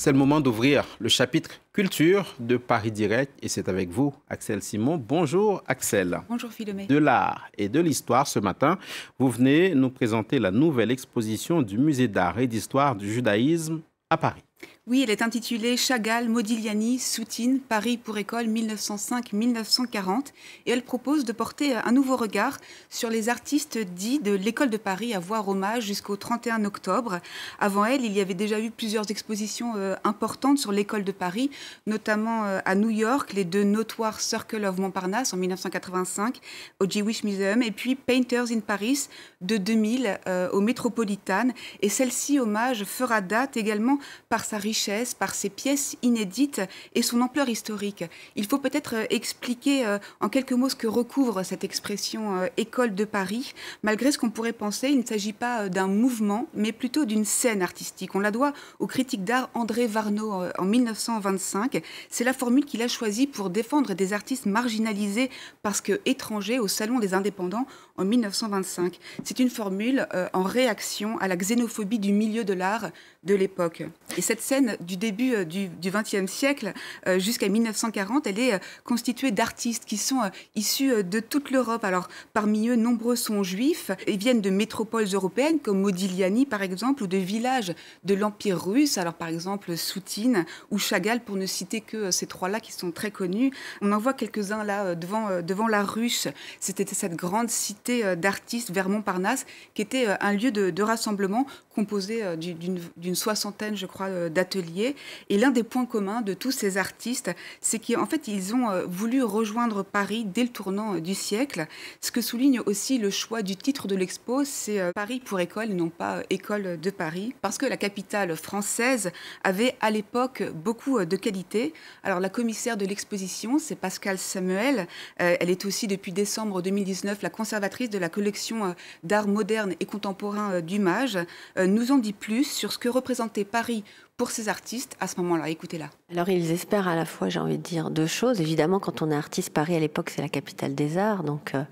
C'est le moment d'ouvrir le chapitre culture de Paris Direct et c'est avec vous, Axel Simon. Bonjour Axel. Bonjour Philomé. De l'art et de l'histoire ce matin, vous venez nous présenter la nouvelle exposition du Musée d'art et d'histoire du judaïsme à Paris. Oui, elle est intitulée Chagall, Modigliani, Soutine, Paris pour école 1905-1940 et elle propose de porter un nouveau regard sur les artistes dits de l'école de Paris à voir hommage jusqu'au 31 octobre. Avant elle, il y avait déjà eu plusieurs expositions euh, importantes sur l'école de Paris, notamment euh, à New York, les deux notoires Circle of Montparnasse en 1985 au Jewish Museum et puis Painters in Paris de 2000 euh, au Metropolitan. Et celle-ci, hommage, fera date également par sa richesse par ses pièces inédites et son ampleur historique. Il faut peut-être euh, expliquer euh, en quelques mots ce que recouvre cette expression euh, école de Paris. Malgré ce qu'on pourrait penser, il ne s'agit pas d'un mouvement, mais plutôt d'une scène artistique. On la doit au critique d'art André Varnaud en 1925. C'est la formule qu'il a choisie pour défendre des artistes marginalisés parce que étrangers au Salon des indépendants en 1925. C'est une formule en réaction à la xénophobie du milieu de l'art de l'époque. Et cette scène du début euh, du XXe siècle euh, jusqu'à 1940, elle est euh, constituée d'artistes qui sont issus de toute l'Europe. Alors parmi eux, nombreux sont juifs et viennent de métropoles européennes comme Modigliani par exemple, ou de villages de l'Empire russe. Alors par exemple Soutine ou Chagall pour ne citer que ces trois-là qui sont très connus. On en voit quelques-uns là devant, la ruche. C'était cette grande cité d'artistes vers Montparnasse qui était un lieu de, de rassemblement composé d'une soixantaine, je crois, d'ateliers et l'un des points communs de tous ces artistes, c'est qu'en fait, ils ont euh, voulu rejoindre Paris dès le tournant euh, du siècle. Ce que souligne aussi le choix du titre de l'expo, c'est euh, Paris pour école, non pas école de Paris, parce que la capitale française avait à l'époque beaucoup de qualités. Alors la commissaire de l'exposition, c'est Pascal Samuel. Elle est aussi depuis décembre 2019 la conservatrice de la collection d'art moderne et contemporain du MAGE. Nous en dit plus sur ce que représentait Paris pour ces artistes à ce moment-là Écoutez-la. Alors ils espèrent à la fois, j'ai envie de dire, deux choses. Évidemment, quand on est artiste, Paris à l'époque c'est la capitale des arts, donc euh,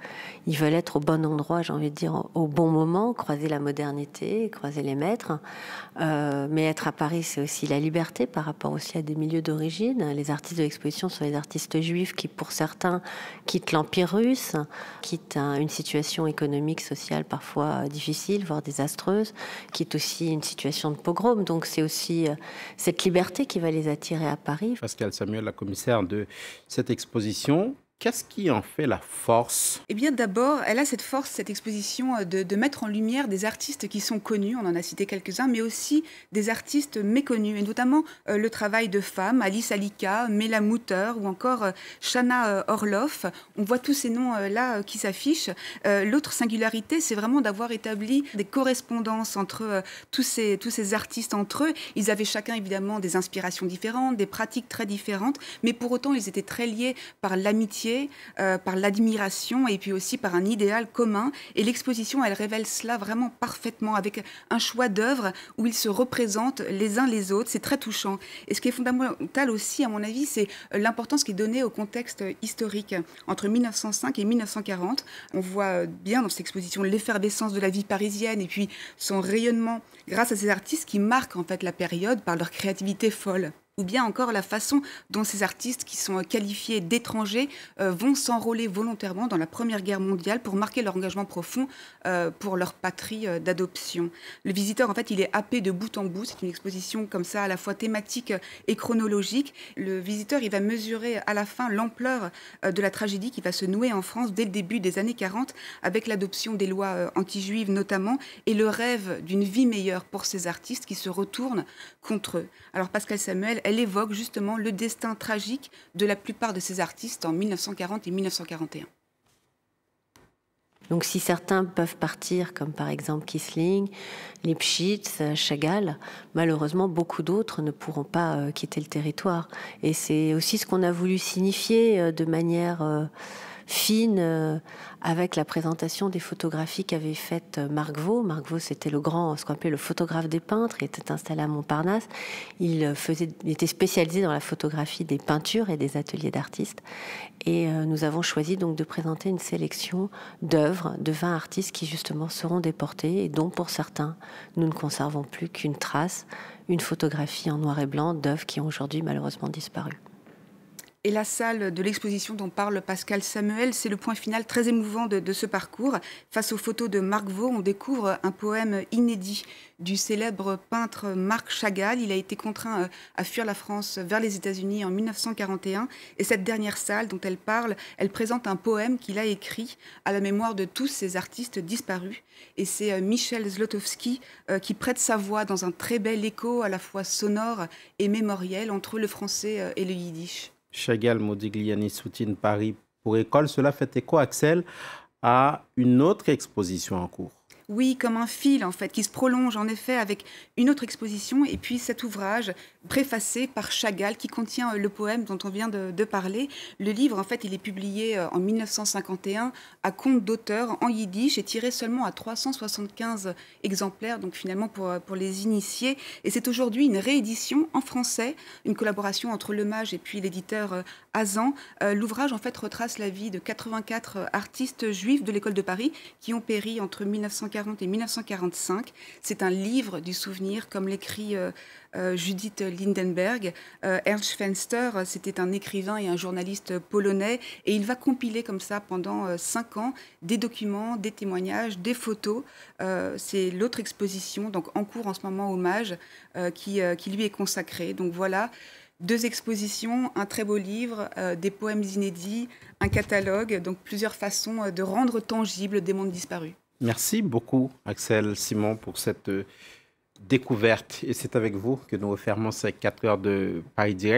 ils veulent être au bon endroit, j'ai envie de dire, au bon moment, croiser la modernité, croiser les maîtres. Euh, mais être à Paris, c'est aussi la liberté par rapport aussi à des milieux d'origine. Les artistes de l'exposition sont les artistes juifs qui, pour certains, quittent l'Empire russe, quittent une situation économique, sociale parfois difficile, voire désastreuse, quittent aussi une situation de pogrom. Donc c'est aussi euh, cette liberté qui va les attirer à Paris. Pascal Samuel, la commissaire de cette exposition, Qu'est-ce qui en fait la force? Eh bien, d'abord, elle a cette force, cette exposition, euh, de, mettre en lumière des artistes qui sont connus, on en a cité quelques-uns, mais aussi des artistes méconnus, et notamment euh, le travail de femmes, Alice Alika, Mela Mutter ou encore euh, Shana Orloff. On voit tous ces noms-là qui s'affichent. L'autre singularité, c'est vraiment d'avoir établi des correspondances entre tous, ces, tous ces artistes entre eux. Ils avaient chacun, évidemment, des inspirations différentes, des pratiques très différentes, mais pour autant, ils étaient très liés par l'amitié euh, par l'admiration et puis aussi par un idéal commun. Et l'exposition, elle révèle cela vraiment parfaitement avec un choix d'œuvres où ils se représentent les uns les autres. C'est très touchant. Et ce qui est fondamental aussi, à mon avis, c'est l'importance qui est donnée au contexte historique. Entre 1905 et 1940, on voit bien dans cette exposition l'effervescence de la vie parisienne et puis son rayonnement grâce à ces artistes qui marquent en fait la période par leur créativité folle ou bien encore la façon dont ces artistes qui sont qualifiés d'étrangers euh, vont s'enrôler volontairement dans la Première Guerre mondiale pour marquer leur engagement profond euh, pour leur patrie euh, d'adoption. Le visiteur, en fait, il est happé de bout en bout. C'est une exposition comme ça, à la fois thématique et chronologique. Le visiteur, il va mesurer à la fin l'ampleur de la tragédie qui va se nouer en France dès le début des années 40 avec l'adoption des lois anti-juives notamment et le rêve d'une vie meilleure pour ces artistes qui se retournent contre eux. Alors Pascal Samuel, elle évoque justement le destin tragique de la plupart de ces artistes en 1940 et 1941. Donc si certains peuvent partir, comme par exemple Kisling, Lipschitz, Chagall, malheureusement beaucoup d'autres ne pourront pas euh, quitter le territoire. Et c'est aussi ce qu'on a voulu signifier euh, de manière... Euh, fine avec la présentation des photographies qu'avait faites Marc Vaux. Marc Vaux, c'était le grand, ce qu'on appelait le photographe des peintres. Il était installé à Montparnasse. Il, faisait, il était spécialisé dans la photographie des peintures et des ateliers d'artistes. Et nous avons choisi donc de présenter une sélection d'œuvres de 20 artistes qui justement seront déportés et dont pour certains nous ne conservons plus qu'une trace, une photographie en noir et blanc d'œuvres qui ont aujourd'hui malheureusement disparu. Et la salle de l'exposition dont parle Pascal Samuel, c'est le point final très émouvant de, ce parcours. Face aux photos de Marc Vaux, on découvre un poème inédit du célèbre peintre Marc Chagall. Il a été contraint euh, à fuir la France vers les États-Unis en 1941. Et cette dernière salle dont elle parle, elle présente un poème qu'il a écrit à la mémoire de tous ces artistes disparus. Et c'est euh, Michel Zlotowski euh, qui prête sa voix dans un très bel écho à la fois sonore et mémoriel entre le français et le yiddish. Chagall, Modigliani soutient Paris pour école. Cela fait écho, Axel, à une autre exposition en cours. Oui, comme un fil en fait, qui se prolonge en effet avec une autre exposition et puis cet ouvrage préfacé par Chagall qui contient euh, le poème dont on vient de, parler. Le livre en fait, il est publié euh, en 1951 à compte d'auteur en yiddish et tiré seulement à 375 exemplaires, donc finalement pour, euh, pour les initiés. Et c'est aujourd'hui une réédition en français, une collaboration entre Le Mage et puis l'éditeur Azan. L'ouvrage en fait retrace la vie de 84 artistes juifs de l'école de Paris qui ont péri entre 1940 et 1945. C'est un livre du souvenir, comme l'écrit euh, euh, Judith Lindenberg. Euh, Ernst Fenster, c'était un écrivain et un journaliste polonais, et il va compiler comme ça pendant cinq ans des documents, des témoignages, des photos. C'est l'autre exposition, donc en cours en ce moment, hommage, qui, lui est consacrée. Donc voilà deux expositions, un très beau livre, des poèmes inédits, un catalogue, donc plusieurs façons de rendre tangible des mondes disparus. Merci beaucoup, Axel Simon, pour cette euh, découverte. Et c'est avec vous que nous refermons ces 4 heures de Paris Direct.